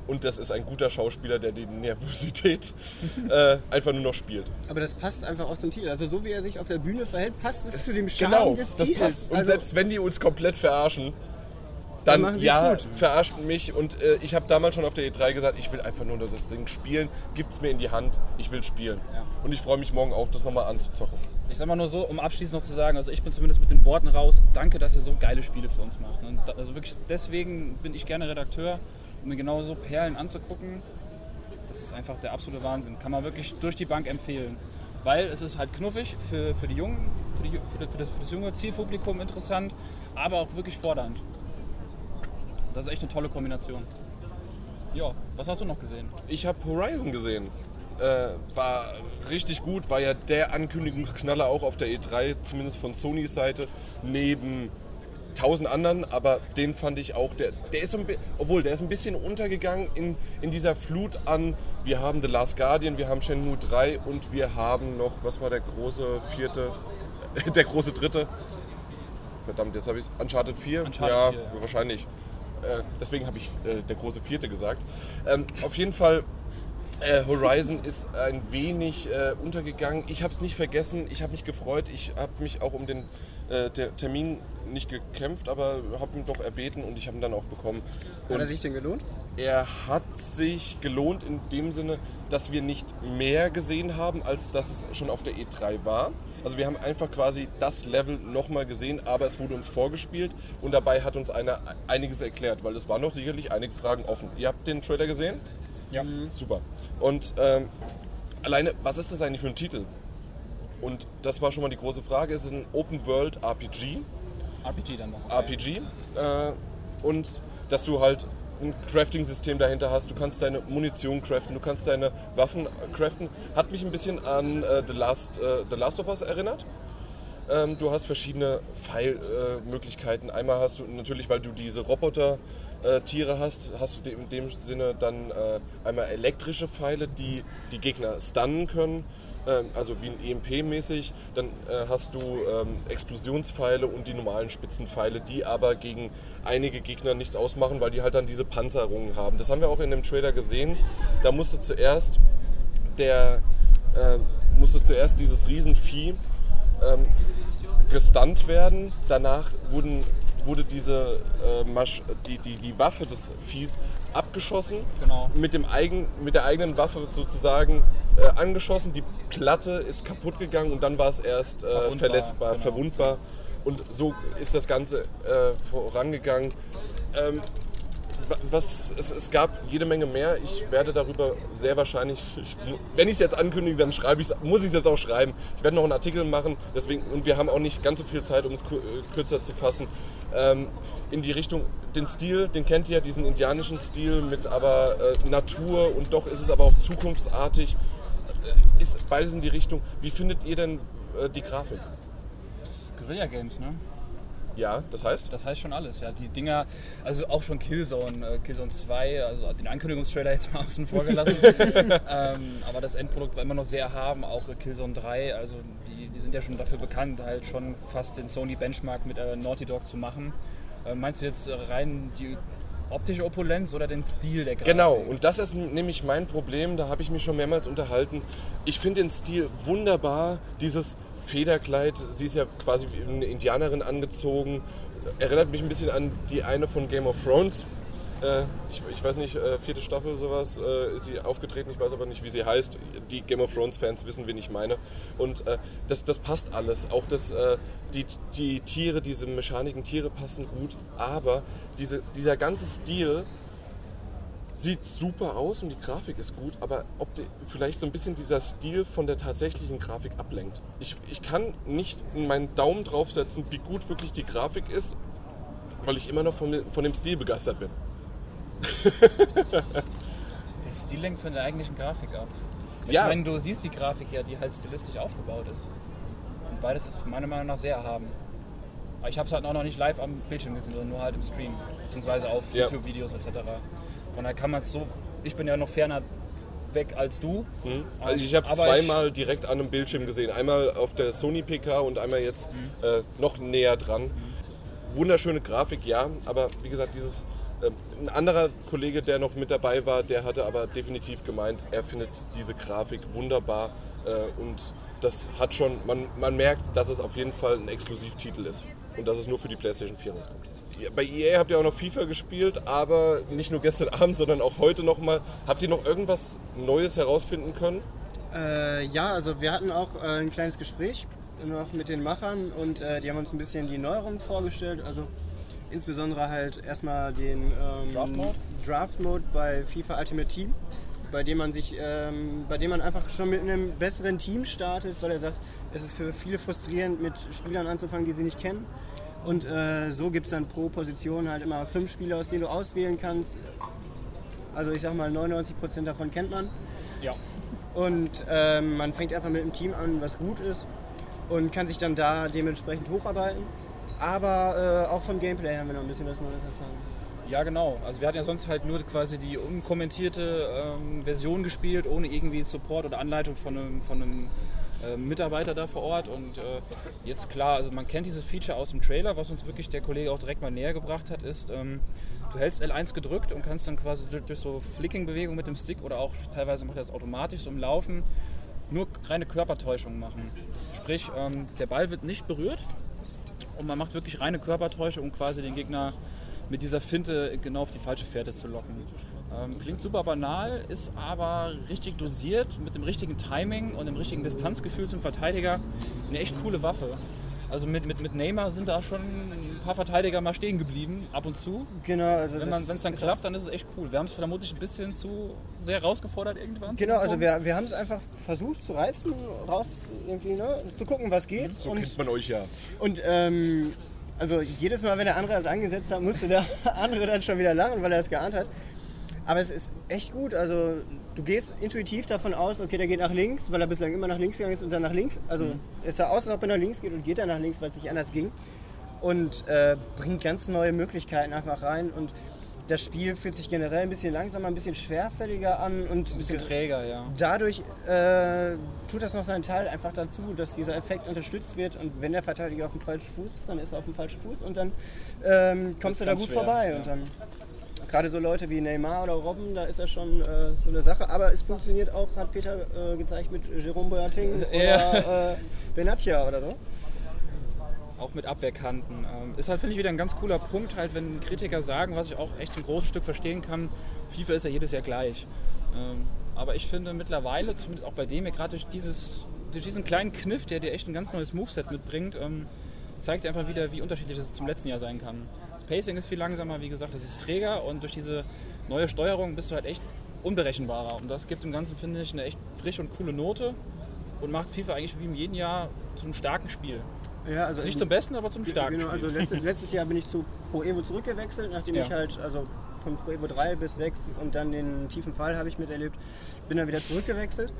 und das ist ein guter Schauspieler, der die Nervosität [LAUGHS] äh, einfach nur noch spielt. Aber das passt einfach auch zum Titel. Also so wie er sich auf der Bühne verhält, passt es zu dem Charme Genau, des das Titels. passt. Und also, selbst wenn die uns komplett verarschen, Dann dann, ja, gut. verarscht mich. Und äh, ich habe damals schon auf der E3 gesagt, ich will einfach nur das Ding spielen. Gibt's mir in die Hand, ich will spielen. Ja. Und ich freue mich morgen auch, das nochmal anzuzocken. Ich sag mal nur so, um abschließend noch zu sagen, also ich bin zumindest mit den Worten raus, danke, dass ihr so geile Spiele für uns macht. Da, also wirklich, deswegen bin ich gerne Redakteur, um mir genau so Perlen anzugucken. Das ist einfach der absolute Wahnsinn. Kann man wirklich durch die Bank empfehlen. Weil es ist halt knuffig für, für die Jungen, für, die, für, für, das, für das junge Zielpublikum interessant, aber auch wirklich fordernd. Das ist echt eine tolle Kombination. Ja, was hast du noch gesehen? Ich habe Horizon gesehen. Äh, war richtig gut, war ja der Ankündigungsknaller auch auf der E3, zumindest von Sonys Seite, neben tausend anderen, aber den fand ich auch, der, der ist ein obwohl der ist ein bisschen untergegangen in, in dieser Flut an, wir haben The Last Guardian, wir haben Shenmue 3 und wir haben noch, was war der große vierte, [LAUGHS] der große dritte? Verdammt, jetzt habe ich Uncharted 4? Uncharted ja, 4, ja. wahrscheinlich. Äh, deswegen habe ich äh, der große vierte gesagt. Ähm, auf jeden Fall äh, Horizon ist ein wenig äh, untergegangen. Ich habe es nicht vergessen. Ich habe mich gefreut. Ich habe mich auch um den äh, Termin nicht gekämpft, aber habe ihn doch erbeten und ich habe ihn dann auch bekommen. hat er Und sich denn gelohnt? er hat sich gelohnt in dem Sinne, dass wir nicht mehr gesehen haben, als dass es schon auf der E3 war. Also wir haben einfach quasi das Level nochmal gesehen, aber es wurde uns vorgespielt und dabei hat uns einer einiges erklärt, weil es waren noch sicherlich einige Fragen offen. Ihr habt den Trailer gesehen? Ja. Super. Und ähm, alleine, was ist das eigentlich für ein Titel? Und das war schon mal die große Frage. Es ist ein Open World RPG. RPG dann noch. RPG äh, und dass du halt ein Crafting-System dahinter hast. Du kannst deine Munition craften, du kannst deine Waffen craften. Hat mich ein bisschen an äh, The, Last, äh, The Last of Us erinnert. Ähm, du hast verschiedene Pfeilmöglichkeiten. Einmal hast du natürlich, weil du diese Roboter-Tiere hast, hast du in dem Sinne dann äh, einmal elektrische Pfeile, die die Gegner stunnen können ähm, also wie ein EMP-mäßig. Dann äh, hast du ähm, Explosionspfeile und die normalen Spitzenpfeile, die aber gegen einige Gegner nichts ausmachen, weil die halt dann diese Panzerungen haben. Das haben wir auch in dem Trailer gesehen. Da musste zuerst der äh, musste zuerst dieses Riesenvieh ähm, gestunt werden. Danach wurden, wurde diese äh, Masch die, die, die Waffe des Viehs abgeschossen Genau. mit, dem eigen, mit der eigenen Waffe sozusagen äh, angeschossen. Die Platte ist kaputt gegangen und dann war es erst äh, Verwundbar, verletzbar, genau. verwundbar. Und so ist das Ganze äh, vorangegangen. Ähm, was, es, es gab jede Menge mehr. Ich werde darüber sehr wahrscheinlich, ich, wenn ich es jetzt ankündige, dann schreibe ich's, muss ich es jetzt auch schreiben. Ich werde noch einen Artikel machen deswegen, und wir haben auch nicht ganz so viel Zeit, um es äh, kürzer zu fassen. Ähm, in die Richtung, den Stil, den kennt ihr, diesen indianischen Stil mit aber äh, Natur und doch ist es aber auch zukunftsartig. Äh, ist beides in die Richtung. Wie findet ihr denn äh, die Grafik? Guerilla Games, ne? Ja, das heißt? Das heißt schon alles, ja. Die Dinger, also auch schon Killzone, äh, Killzone 2, also den Ankündigungstrailer jetzt mal [LAUGHS] außen vor gelassen. [LAUGHS] ähm, aber das Endprodukt war immer noch sehr haben, auch äh, Killzone 3, also die, die sind ja schon dafür bekannt, halt schon fast den Sony Benchmark mit äh, Naughty Dog zu machen. Äh, meinst du jetzt rein die optische Opulenz oder den Stil der Grafik? Genau, und das ist nämlich mein Problem, da habe ich mich schon mehrmals unterhalten. Ich finde den Stil wunderbar, dieses Federkleid, sie ist ja quasi wie eine Indianerin angezogen, erinnert mich ein bisschen an die eine von Game of Thrones. Äh, ich, ich, weiß nicht, äh, vierte Staffel sowas äh, ist sie aufgetreten, ich weiß aber nicht, wie sie heißt. Die Game of Thrones Fans wissen, wen ich meine. Und äh, das, das passt alles. Auch das, äh, die, die Tiere, diese mechaniken Tiere passen gut, aber diese, dieser ganze Stil sieht super aus und die Grafik ist gut, aber ob die, vielleicht so ein bisschen dieser Stil von der tatsächlichen Grafik ablenkt. Ich, ich kann nicht meinen Daumen draufsetzen, wie gut wirklich die Grafik ist, weil ich immer noch von, von dem Stil begeistert bin. [LAUGHS] der Stil lenkt von der eigentlichen Grafik ab. Ich ja. meine, du siehst die Grafik ja, die halt stilistisch aufgebaut ist. Und beides ist meiner Meinung nach sehr erhaben. Aber ich habe es halt auch noch nicht live am Bildschirm gesehen, sondern nur halt im Stream, beziehungsweise auf ja. YouTube-Videos etc. Von daher kann man es so, ich bin ja noch ferner weg als du. Mhm. Also ich habe es zweimal ich, direkt an einem Bildschirm gesehen. Einmal auf der Sony PK und einmal jetzt mhm. äh, noch näher dran. Mhm. Wunderschöne Grafik, ja, aber wie gesagt, dieses ähm, ein anderer Kollege, der noch mit dabei war, der hatte aber definitiv gemeint, er findet diese Grafik wunderbar äh, und das hat schon, man, man merkt, dass es auf jeden Fall ein Exklusivtitel ist und dass es nur für die PlayStation 4 rauskommt. Bei EA habt ihr auch noch FIFA gespielt, aber nicht nur gestern [LAUGHS] Abend, sondern auch heute nochmal. Habt ihr noch irgendwas Neues herausfinden können? Äh, ja, also wir hatten auch äh, ein kleines Gespräch noch mit den Machern und äh, die haben uns ein bisschen die Neuerungen vorgestellt. Also insbesondere halt erstmal den ähm, Draft Mode? Draft Mode bei FIFA Ultimate Team, bei dem man sich, ähm, bei dem man einfach schon mit einem besseren Team startet, weil er sagt, es ist für viele frustrierend, mit Spielern anzufangen, die sie nicht kennen. Und äh, so gibt es dann pro Position halt immer fünf Spieler, aus denen du auswählen kannst. Also ich sag mal, 99% davon kennt man. Ja. Und ähm, man fängt einfach mit einem Team an, was gut ist und kann sich dann da dementsprechend hocharbeiten. Aber äh, auch vom Gameplay haben wir noch ein bisschen was Neues erfahren. Ja, genau. Also wir hatten ja sonst halt nur quasi die unkommentierte ähm, Version gespielt, ohne irgendwie Support oder Anleitung von einem, von einem äh, Mitarbeiter da vor Ort. Und äh, jetzt klar, also man kennt dieses Feature aus dem Trailer, was uns wirklich der Kollege auch direkt mal näher gebracht hat, ist, ähm, du hältst L1 gedrückt und kannst dann quasi durch, durch so Flicking-Bewegungen mit dem Stick oder auch teilweise macht er das automatisch so im Laufen nur reine Körpertäuschung machen. Sprich, ähm, der Ball wird nicht berührt, und man macht wirklich reine Körpertäuschung, um quasi den Gegner mit dieser Finte genau auf die falsche Fährte zu locken. Ähm, klingt super banal, ist aber richtig dosiert mit dem richtigen Timing und dem richtigen Distanzgefühl zum Verteidiger eine echt coole Waffe. Also mit, mit, mit Neymar sind da schon ein paar Verteidiger mal stehen geblieben, ab und zu. Genau, also wenn es dann klappt, dann ist es echt cool. Wir haben es vermutlich ein bisschen zu sehr herausgefordert irgendwann. Genau, also wir, wir haben es einfach versucht zu reizen, raus irgendwie, ne, zu gucken, was geht. So und, kennt man euch ja. Und ähm, also jedes Mal, wenn der andere es angesetzt hat, musste der [LAUGHS] andere dann schon wieder lachen, weil er es geahnt hat. Aber es ist echt gut. Also du gehst intuitiv davon aus, okay, der geht nach links, weil er bislang immer nach links gegangen ist und dann nach links. Also mhm. es sah aus, als ob er nach links geht und geht dann nach links, weil es nicht anders ging. Und äh, bringt ganz neue Möglichkeiten einfach rein. Und das Spiel fühlt sich generell ein bisschen langsamer, ein bisschen schwerfälliger an und ein bisschen träger, ja. Dadurch äh, tut das noch seinen Teil einfach dazu, dass dieser Effekt unterstützt wird und wenn der Verteidiger auf dem falschen Fuß ist, dann ist er auf dem falschen Fuß und dann ähm, kommst du da gut schwer, vorbei ja. und dann gerade so Leute wie Neymar oder Robben, da ist das schon äh, so eine Sache. Aber es funktioniert auch, hat Peter äh, gezeigt, mit Jerome Boateng oder äh, Benatia oder so. Auch mit Abwehrkanten. Ähm, ist halt, finde ich, wieder ein ganz cooler Punkt, halt, wenn Kritiker sagen, was ich auch echt zum großen Stück verstehen kann, FIFA ist ja jedes Jahr gleich. Ähm, aber ich finde mittlerweile, zumindest auch bei dem, gerade durch, durch diesen kleinen Kniff, der dir echt ein ganz neues Moveset mitbringt, ähm, zeigt einfach wieder, wie unterschiedlich es zum letzten Jahr sein kann. Das Pacing ist viel langsamer, wie gesagt, das ist träger und durch diese neue Steuerung bist du halt echt unberechenbarer. Und das gibt dem Ganzen, finde ich, eine echt frische und coole Note und macht FIFA eigentlich wie in jedem Jahr zu einem starken Spiel. Ja, also Nicht zum besten, aber zum starken genau, Spiel. Also letztes, letztes Jahr bin ich zu Pro Evo zurückgewechselt, nachdem ja. ich halt, also von Pro Evo 3 bis 6 und dann den tiefen Fall habe ich miterlebt, bin dann wieder zurückgewechselt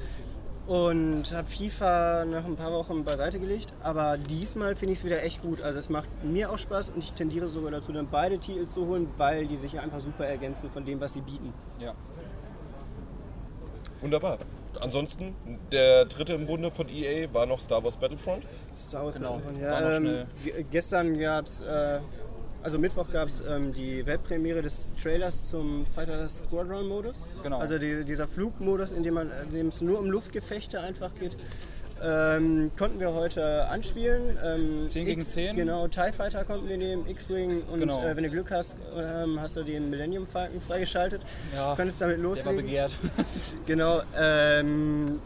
und habe FIFA nach ein paar Wochen beiseite gelegt. Aber diesmal finde ich es wieder echt gut. Also es macht mir auch Spaß und ich tendiere sogar dazu, dann beide Titel zu holen, weil die sich einfach super ergänzen von dem, was sie bieten. Ja. Wunderbar. Ansonsten, der dritte im Bunde von EA war noch Star Wars Battlefront. Star Wars genau. Battlefront, ja. Ähm, gestern gab es äh, also Mittwoch gab es ähm, die Weltpremiere des Trailers zum Fighter Squadron Modus. Genau. Also die, dieser Flugmodus, in dem man, in dem es nur um Luftgefechte einfach geht. Ähm, konnten wir heute anspielen. Ähm, 10 gegen 10? Genau, TIE Fighter konnten wir nehmen, X-Wing und Genau. äh, wenn du Glück hast, ähm, hast du den Millennium Falcon freigeschaltet. Ja, Könntest damit Der war loslegen. begehrt. [LAUGHS] Genau. Ähm,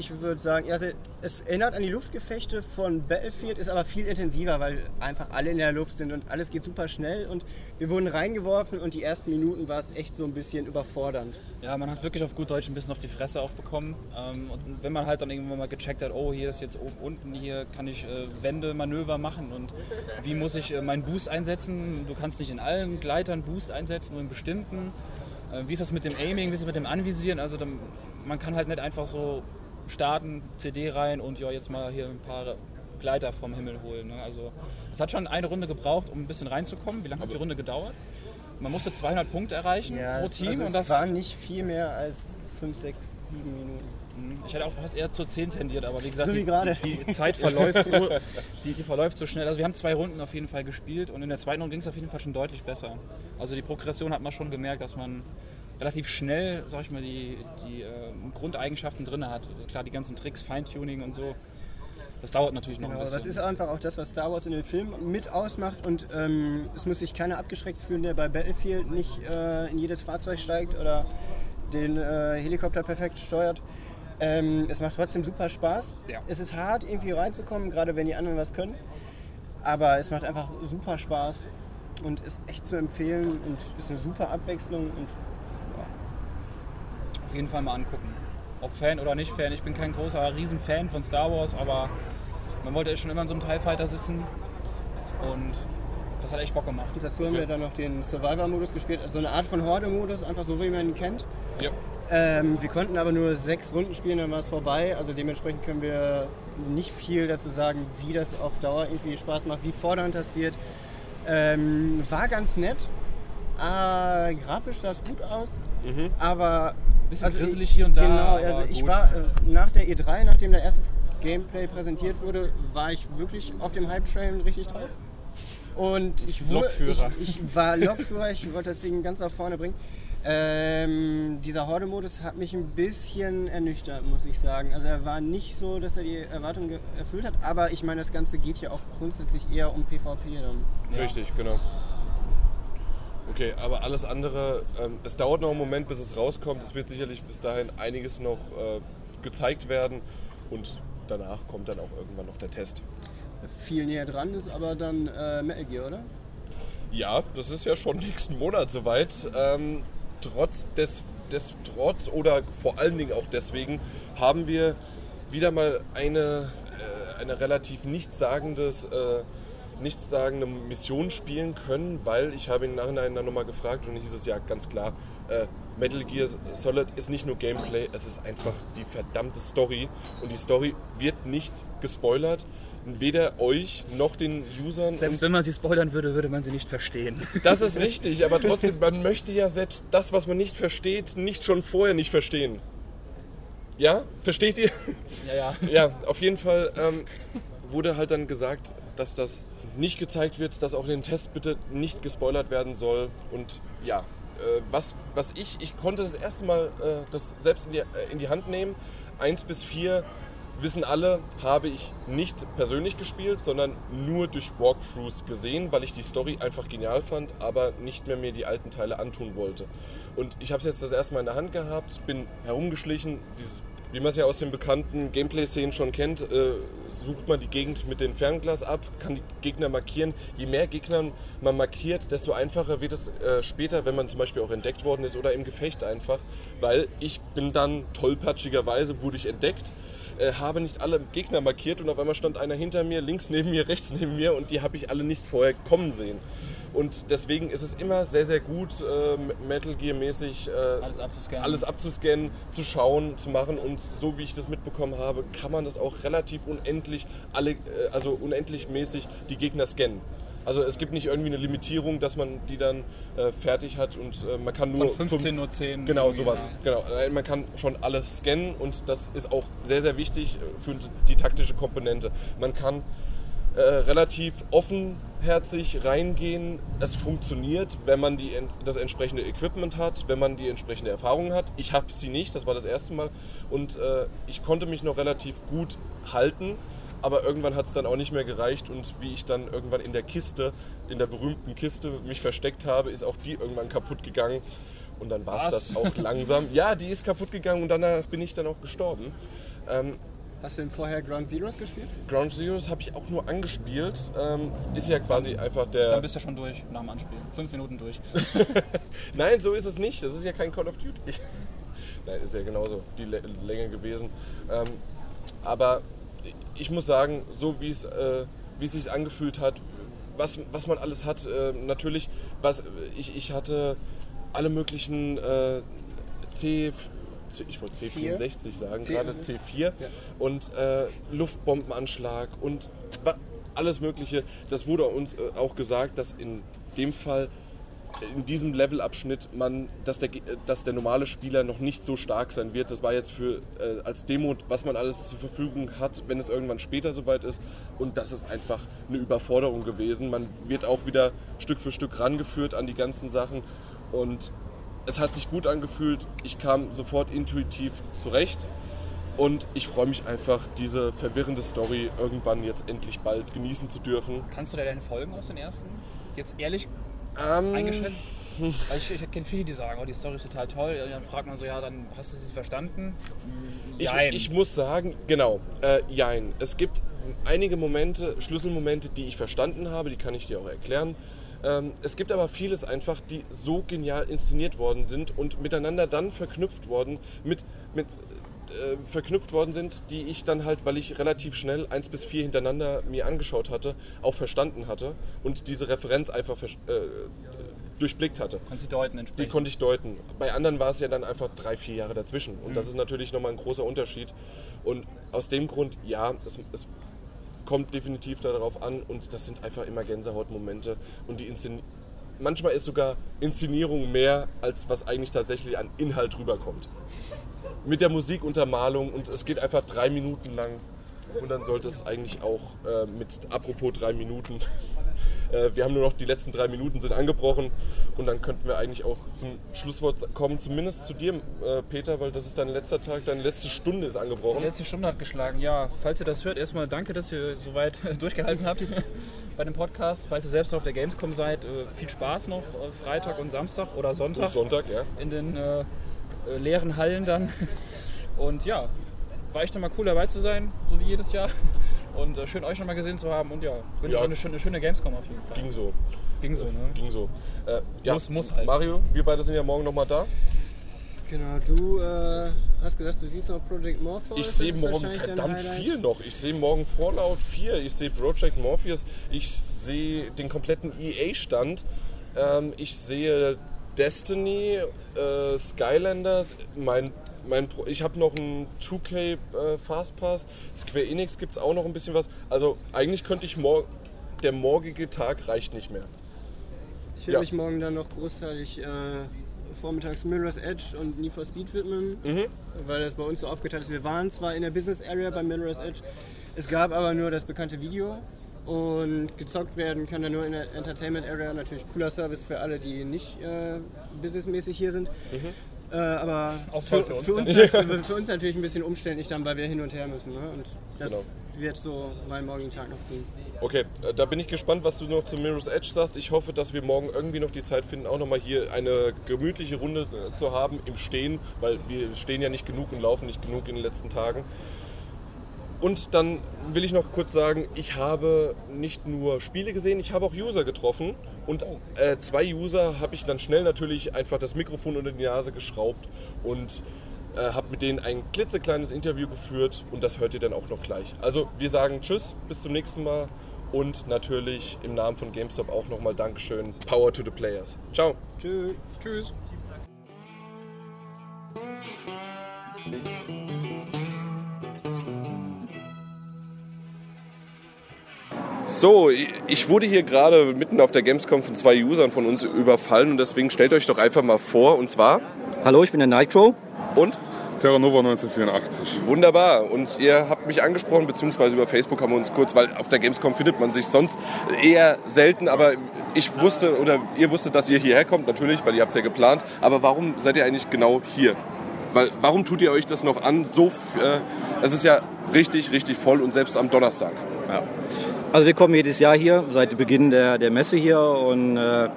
ich würde sagen, also es erinnert an die Luftgefechte von Battlefield, ist aber viel intensiver, weil einfach alle in der Luft sind und alles geht super schnell und wir wurden reingeworfen und die ersten Minuten war es echt so ein bisschen überfordernd. Ja, man hat wirklich auf gut Deutsch ein bisschen auf die Fresse auch bekommen. Ähm, und wenn man halt dann irgendwann mal gecheckt hat, oh, hier ist jetzt oben unten, hier kann ich äh, Wendemanöver machen und wie muss ich äh, meinen Boost einsetzen? Du kannst nicht in allen Gleitern Boost einsetzen, nur in bestimmten. Äh, wie ist das mit dem Aiming, wie ist es mit dem Anvisieren? Also dann, man kann halt nicht einfach so starten, CD rein und ja, jetzt mal hier ein paar Gleiter vom Himmel holen. Ne? Also es hat schon eine Runde gebraucht, um ein bisschen reinzukommen. Wie lange hat die Runde gedauert? Man musste 200 Punkte erreichen pro es- Team also und das war nicht viel mehr als 5, 6, 7 Minuten. Mhm. Ich hätte auch fast eher zur 10 tendiert, aber wie gesagt, So wie die, die Zeit verläuft [LAUGHS] so, die, die verläuft so schnell. Also wir haben zwei Runden auf jeden Fall gespielt und in der zweiten Runde ging es auf jeden Fall schon deutlich besser. Also die Progression hat man schon gemerkt, dass man relativ schnell, sag ich mal, die, die äh, Grundeigenschaften drin hat. Also klar, die ganzen Tricks, Feintuning und so. Das dauert natürlich noch Genau, ein das bisschen. ist einfach auch das, was Star Wars in den Filmen mit ausmacht und ähm, es muss sich keiner abgeschreckt fühlen, der bei Battlefield nicht äh, in jedes Fahrzeug steigt oder den äh, Helikopter perfekt steuert. Ähm, es macht trotzdem super Spaß. Ja. Es ist hart, irgendwie reinzukommen, gerade wenn die anderen was können. Aber es macht einfach super Spaß und ist echt zu empfehlen und ist eine super Abwechslung. Und auf jeden Fall mal angucken. Ob Fan oder nicht Fan. Ich bin kein großer Riesenfan von Star Wars, aber man wollte schon immer in so einem TIE Fighter sitzen und das hat echt Bock gemacht. dazu haben wir dann noch den Survivor-Modus gespielt, also eine Art von Horde-Modus, einfach so wie man ihn kennt. Ja. Ähm, wir konnten aber nur sechs Runden spielen, dann war es vorbei. Also dementsprechend können wir nicht viel dazu sagen, wie das auf Dauer irgendwie Spaß macht, wie fordernd das wird. Ähm, war ganz nett. Äh, grafisch sah es gut aus, aber Bisschen also grisselig ich- hier und da, Genau, also ich gut. war äh, nach der E3, nachdem der erstes Gameplay präsentiert wurde, war ich wirklich auf dem Hype-Train richtig drauf. Und ich, Lokführer. ich, ich war Lokführer, ich wollte das Ding ganz nach vorne bringen. Ähm, dieser Horde-Modus hat mich ein bisschen ernüchtert, muss ich sagen. Also er war nicht so, dass er die Erwartungen ge- erfüllt hat, aber ich meine, das Ganze geht ja auch grundsätzlich eher um PvP dann. Ja. Richtig, genau. Okay, aber alles andere, ähm, es dauert noch einen Moment, bis es rauskommt. Es wird sicherlich bis dahin einiges noch äh, gezeigt werden und danach kommt dann auch irgendwann noch der Test. Viel näher dran ist aber dann äh, Metal Gear, oder? Ja, das ist ja schon [LAUGHS] nächsten Monat soweit. Ähm, trotz des, des trotz oder vor allen Dingen auch deswegen haben wir wieder mal eine, äh, eine relativ nichtssagendes, äh, nichtssagende Mission spielen können, weil ich habe im Nachhinein dann nochmal gefragt und hieß es ja ganz klar, äh, Metal Gear Solid ist nicht nur Gameplay, es ist einfach die verdammte Story und die Story wird nicht gespoilert. Weder euch noch den Usern. Selbst wenn man sie spoilern würde, würde man sie nicht verstehen. [LAUGHS] das ist richtig, aber trotzdem, man möchte ja selbst das, was man nicht versteht, nicht schon vorher nicht verstehen. Ja? Versteht ihr? Ja, ja. Ja, auf jeden Fall ähm, wurde halt dann gesagt, dass das nicht gezeigt wird, dass auch in den Tests bitte nicht gespoilert werden soll. Und ja, äh, was, was ich, ich konnte das erste Mal äh, das selbst in die, äh, in die Hand nehmen. Eins bis vier wissen alle, habe ich nicht persönlich gespielt, sondern nur durch Walkthroughs gesehen, weil ich die Story einfach genial fand, aber nicht mehr mir die alten Teile antun wollte. Und ich habe es jetzt das erste Mal in der Hand gehabt, bin herumgeschlichen, dieses, wie man es ja aus den bekannten Gameplay-Szenen schon kennt, äh, sucht man die Gegend mit dem Fernglas ab, kann die Gegner markieren. Je mehr Gegner man markiert, desto einfacher wird es äh, später, wenn man zum Beispiel auch entdeckt worden ist oder im Gefecht einfach, weil ich bin dann tollpatschigerweise, wurde ich entdeckt äh, habe nicht alle Gegner markiert und auf einmal stand einer hinter mir, links neben mir, rechts neben mir und die habe ich alle nicht vorher kommen sehen. Und deswegen ist es immer sehr, sehr gut, äh, Metal Gear-mäßig äh, Alles abzuscannen. alles abzuscannen, zu schauen, zu machen und so wie ich das mitbekommen habe, kann man das auch relativ unendlich, alle, äh, also unendlich mäßig die Gegner scannen. Also es gibt nicht irgendwie eine Limitierung, dass man die dann äh, fertig hat und äh, man kann nur Von 15 fünf- nur 10. Genau, sowas. Genau. Nein, Man kann schon alles scannen und das ist auch sehr, sehr wichtig für die taktische Komponente. Man kann äh, relativ offenherzig reingehen. Es funktioniert, wenn man die, das entsprechende Equipment hat, wenn man die entsprechende Erfahrung hat. Ich habe sie nicht, das war das erste Mal. Und äh, ich konnte mich noch relativ gut halten. Aber irgendwann hat es dann auch nicht mehr gereicht und wie ich dann irgendwann in der Kiste, in der berühmten Kiste mich versteckt habe, ist auch die irgendwann kaputt gegangen. Und dann war es das auch langsam. Ja, die ist kaputt gegangen und danach bin ich dann auch gestorben. Ähm, Hast du denn vorher Ground Zeroes gespielt? Ground Zeroes habe ich auch nur angespielt. Ähm, ist ja quasi einfach der. Dann bist du ja schon durch nach dem Anspielen. Fünf Minuten durch. [LAUGHS] Nein, so ist es nicht. Das ist ja kein Call of Duty. Nein, ist ja genauso die Länge gewesen. Ähm, aber ich muss sagen, so wie es, äh, wie es sich angefühlt hat, was, was man alles hat, äh, natürlich, was ich, ich hatte alle möglichen äh, C, ich wollte C64 sagen, C gerade C4 ja. und äh, Luftbombenanschlag und alles Mögliche. Das wurde uns äh, auch gesagt, dass in dem Fall in diesem Levelabschnitt man, dass der, dass der normale Spieler noch nicht so stark sein wird. Das war jetzt für äh, als Demo, was man alles zur Verfügung hat, wenn es irgendwann später soweit ist. Und das ist einfach eine Überforderung gewesen. Man wird auch wieder Stück für Stück rangeführt an die ganzen Sachen. Und es hat sich gut angefühlt. Ich kam sofort intuitiv zurecht. Und ich freue mich einfach, diese verwirrende Story irgendwann jetzt endlich bald genießen zu dürfen. Kannst du da deine Folgen aus den ersten jetzt ehrlich ähm, eingeschätzt? Weil ich, ich kenne viele, die sagen, oh, die Story ist total toll. Und dann fragt man so, ja, dann hast du sie verstanden? Ich, ich, muss sagen, genau, äh, jein. Es gibt einige Momente, Schlüsselmomente, die ich verstanden habe, die kann ich dir auch erklären. Ähm, es gibt aber vieles einfach, die so genial inszeniert worden sind und miteinander dann verknüpft worden mit, mit äh, verknüpft worden sind, die ich dann halt, weil ich relativ schnell eins bis vier hintereinander mir angeschaut hatte, auch verstanden hatte und diese Referenz einfach äh, durchblickt hatte. Kannst du deuten entsprechend? Die konnte ich deuten. Bei anderen war es ja dann einfach drei, vier Jahre dazwischen. Und mhm. das ist natürlich nochmal ein großer Unterschied. Und aus dem Grund, ja, es, es kommt definitiv darauf an und das sind einfach immer Gänsehautmomente. Und die Inszen manchmal ist sogar Inszenierung mehr, als was eigentlich tatsächlich an Inhalt rüberkommt mit der Musikuntermalung und es geht einfach drei Minuten lang. Und dann sollte es eigentlich auch äh, mit, apropos drei Minuten, äh, wir haben nur noch die letzten drei Minuten sind angebrochen und dann könnten wir eigentlich auch zum Schlusswort kommen, zumindest zu dir, äh, Peter, weil das ist dein letzter Tag, deine letzte Stunde ist angebrochen. Die letzte Stunde hat geschlagen, ja. Falls ihr das hört, erstmal danke, dass ihr so weit [LAUGHS] durchgehalten habt [LAUGHS] bei dem Podcast. Falls ihr selbst auf der Gamescom seid, äh, viel Spaß noch äh, Freitag und Samstag oder Sonntag. Und Sonntag, ja. In den leeren Hallen dann. [LAUGHS] Und ja, war echt nochmal cool dabei zu sein, so wie jedes Jahr. Und äh, schön euch nochmal gesehen zu haben. Und ja, wünsche ja. eine schöne, schöne Gamescom auf jeden Fall. Ging so. Ging so, ne? Ging so. Äh, ja, muss, muss halt. Mario, wir beide sind ja morgen nochmal da. Genau, du äh, hast gesagt, du siehst noch Project Morpheus. Ich sehe morgen verdammt viel noch. Ich sehe morgen Fallout 4, ich sehe Project Morpheus, ich sehe den kompletten EA-Stand, ähm, ich sehe Destiny, äh, Skylanders, mein, mein Pro ich habe noch einen 2K äh, Fastpass, Square Enix gibt es auch noch ein bisschen was. Also eigentlich könnte ich morgen, der morgige Tag reicht nicht mehr. Ich werde ja. mich morgen dann noch großteilig äh, vormittags Mirror's Edge und Need for Speed widmen, mhm. weil das bei uns so aufgeteilt ist. Wir waren zwar in der Business Area bei Mirror's Edge, es gab aber nur das bekannte Video und gezockt werden kann dann nur in der Entertainment Area. Natürlich cooler Service für alle, die nicht äh, businessmäßig hier sind. Mhm. Äh, aber Auch für, für, uns, für, uns halt, [LAUGHS] für, uns natürlich ein bisschen umständlich dann, weil wir hin und her müssen. Ne? Und das genau. wird so meinen morgigen Tag noch tun. Okay, äh, da bin ich gespannt, was du noch zu Mirror's Edge sagst. Ich hoffe, dass wir morgen irgendwie noch die Zeit finden, auch nochmal hier eine gemütliche Runde äh, zu haben im Stehen, weil wir stehen ja nicht genug und laufen nicht genug in den letzten Tagen. Und dann will ich noch kurz sagen, ich habe nicht nur Spiele gesehen, ich habe auch User getroffen. Und äh, zwei User habe ich dann schnell natürlich einfach das Mikrofon unter die Nase geschraubt und äh, habe mit denen ein klitzekleines Interview geführt und das hört ihr dann auch noch gleich. Also wir sagen Tschüss, bis zum nächsten Mal und natürlich im Namen von GameStop auch nochmal Dankeschön. Power to the Players. Ciao. Tschüss. Tschüss. So, ich wurde hier gerade mitten auf der Gamescom von zwei Usern von uns überfallen und deswegen stellt euch doch einfach mal vor und zwar. Hallo, ich bin der Nitro. Und? Terra Nova 1984. Wunderbar. Und ihr habt mich angesprochen, beziehungsweise über Facebook haben wir uns kurz, weil auf der Gamescom findet man sich sonst eher selten, aber ich wusste oder ihr wusstet, dass ihr hierher kommt, natürlich, weil ihr habt es ja geplant. Aber warum seid ihr eigentlich genau hier? Weil, warum tut ihr euch das noch an? So, äh, es ist ja richtig, richtig voll und selbst am Donnerstag. Ja. Also wir kommen jedes Jahr hier, seit Beginn der, der Messe hier und äh,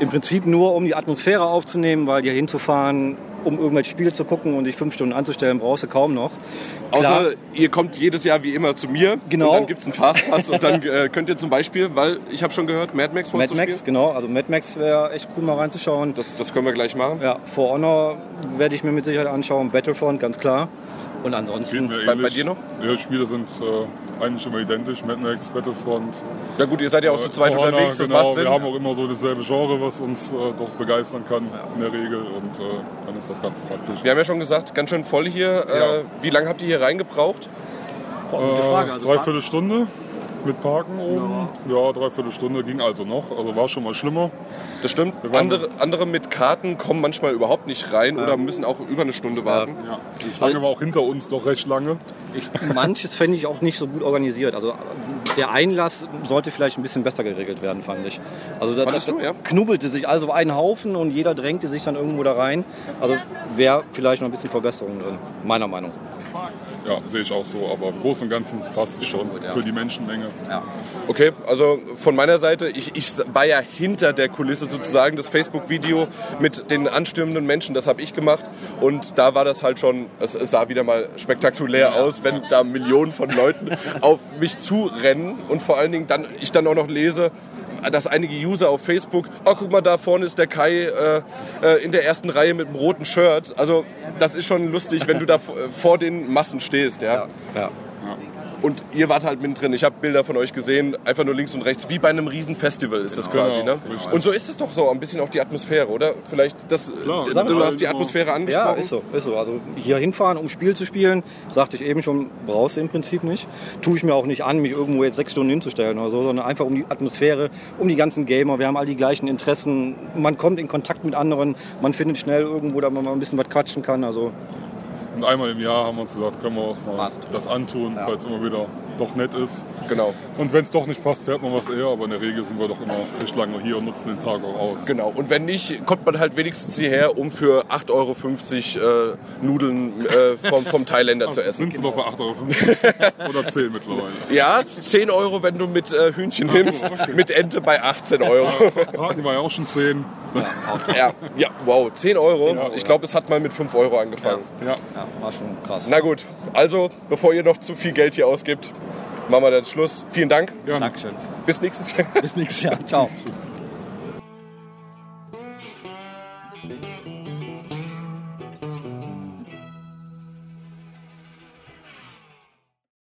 im Prinzip nur, um die Atmosphäre aufzunehmen, weil hier hinzufahren, um irgendwelche Spiele zu gucken und sich fünf Stunden anzustellen, brauchst du kaum noch. Klar, Außer ihr kommt jedes Jahr wie immer zu mir. Genau. Und dann gibt es einen Fastpass und dann äh, könnt ihr zum Beispiel, weil ich habe schon gehört, Mad Max Mad Max, genau. Also Mad Max wäre echt cool mal reinzuschauen. Das, das können wir gleich machen. Ja, For Honor werde ich mir mit Sicherheit anschauen. Battlefront, ganz klar. Und ansonsten... Bei, bei, dir noch? Ja, die Spiele sind äh, eigentlich immer identisch. Mad Max, Battlefront. Ja gut, ihr seid ja auch äh, zu zweit For Honor, unterwegs, das genau, macht Sinn. Wir haben auch immer so dasselbe Genre, was uns äh, doch begeistern kann in der Regel. Und äh, dann ist das ganz praktisch. Wir haben ja schon gesagt, ganz schön voll hier. Äh, Ja. wie lange habt ihr hier reingebraucht? Boah, gute Frage. Äh, Also dreiviertel Stunde mit Parken oben. Ja, dreiviertel Stunde ging also noch. Also war schon mal schlimmer. Das stimmt. Andere, andere mit Karten kommen manchmal überhaupt nicht rein oder müssen auch über eine Stunde warten. Ja, die Schlange war auch hinter uns doch recht lange. Ich, manches fände ich auch nicht so gut organisiert. Also der Einlass sollte vielleicht ein bisschen besser geregelt werden, fand ich. Also da, Fandest da du, ja? knubbelte sich also ein Haufen und jeder drängte sich dann irgendwo da rein. Also wäre vielleicht noch ein bisschen Verbesserung drin, meiner Meinung. Ja, sehe ich auch so. Aber im Großen und Ganzen passt es schon ja. für die Menschenmenge. Ja. Okay, also von meiner Seite, ich, ich war ja hinter der Kulisse sozusagen, das Facebook-Video mit den anstürmenden Menschen, das habe ich gemacht. Und da war das halt schon, es, es sah wieder mal spektakulär aus, wenn da Millionen von Leuten [LAUGHS] auf mich zurennen und vor allen Dingen dann ich dann auch noch lese, dass einige User auf Facebook, oh guck mal, da vorne ist der Kai äh, äh, in der ersten Reihe mit einem roten Shirt. Also das ist schon lustig, wenn du da vor den Massen stehst. Ja? Ja. Und ihr wart halt mittendrin. Ich habe Bilder von euch gesehen, einfach nur links und rechts, wie bei einem riesen Festival ist das quasi. Genau, Ne? richtig. Und so ist es doch so, ein bisschen auch die Atmosphäre, oder? Vielleicht, das, Klar, du hast die. Atmosphäre Ja, angesprochen. ist so, ist so. Also hier hinfahren, um Spiel zu spielen, sagte ich eben schon, brauchst du im Prinzip nicht. Tue ich mir auch nicht an, mich irgendwo jetzt sechs Stunden hinzustellen oder so, sondern einfach um die Atmosphäre, um die ganzen Gamer. Wir haben all die gleichen Interessen. Man kommt in Kontakt mit anderen, man findet schnell irgendwo, da man mal ein bisschen was quatschen kann. Also Und einmal im Jahr haben wir uns gesagt, können wir auch mal Passt. das antun, weil es immer wieder doch nett ist. Genau, Und wenn es doch nicht passt, fährt man was eher. Aber in der Regel sind wir doch immer recht lange hier und nutzen den Tag auch aus. genau. Und wenn nicht, kommt man halt wenigstens hierher, um für 8,50 Euro äh, Nudeln äh, vom, vom Thailänder zu essen. Sind sie doch bei 8,50 Euro [LAUGHS] oder 10 mittlerweile. Ja, 10 Euro, wenn du mit äh, Hühnchen nimmst, mit Ente bei 18 Euro. Haken war ja auch schon 10. ja, ja, wow, 10 Euro. 10 Euro, Ich ja. glaube, es hat mal mit 5 Euro angefangen. Ja. ja, war schon krass. Na gut, also bevor ihr noch zu viel Geld hier ausgibt, machen wir dann Schluss. Vielen Dank. Gerne. Dankeschön. Bis nächstes Jahr. Bis nächstes Jahr. Ciao. Tschüss.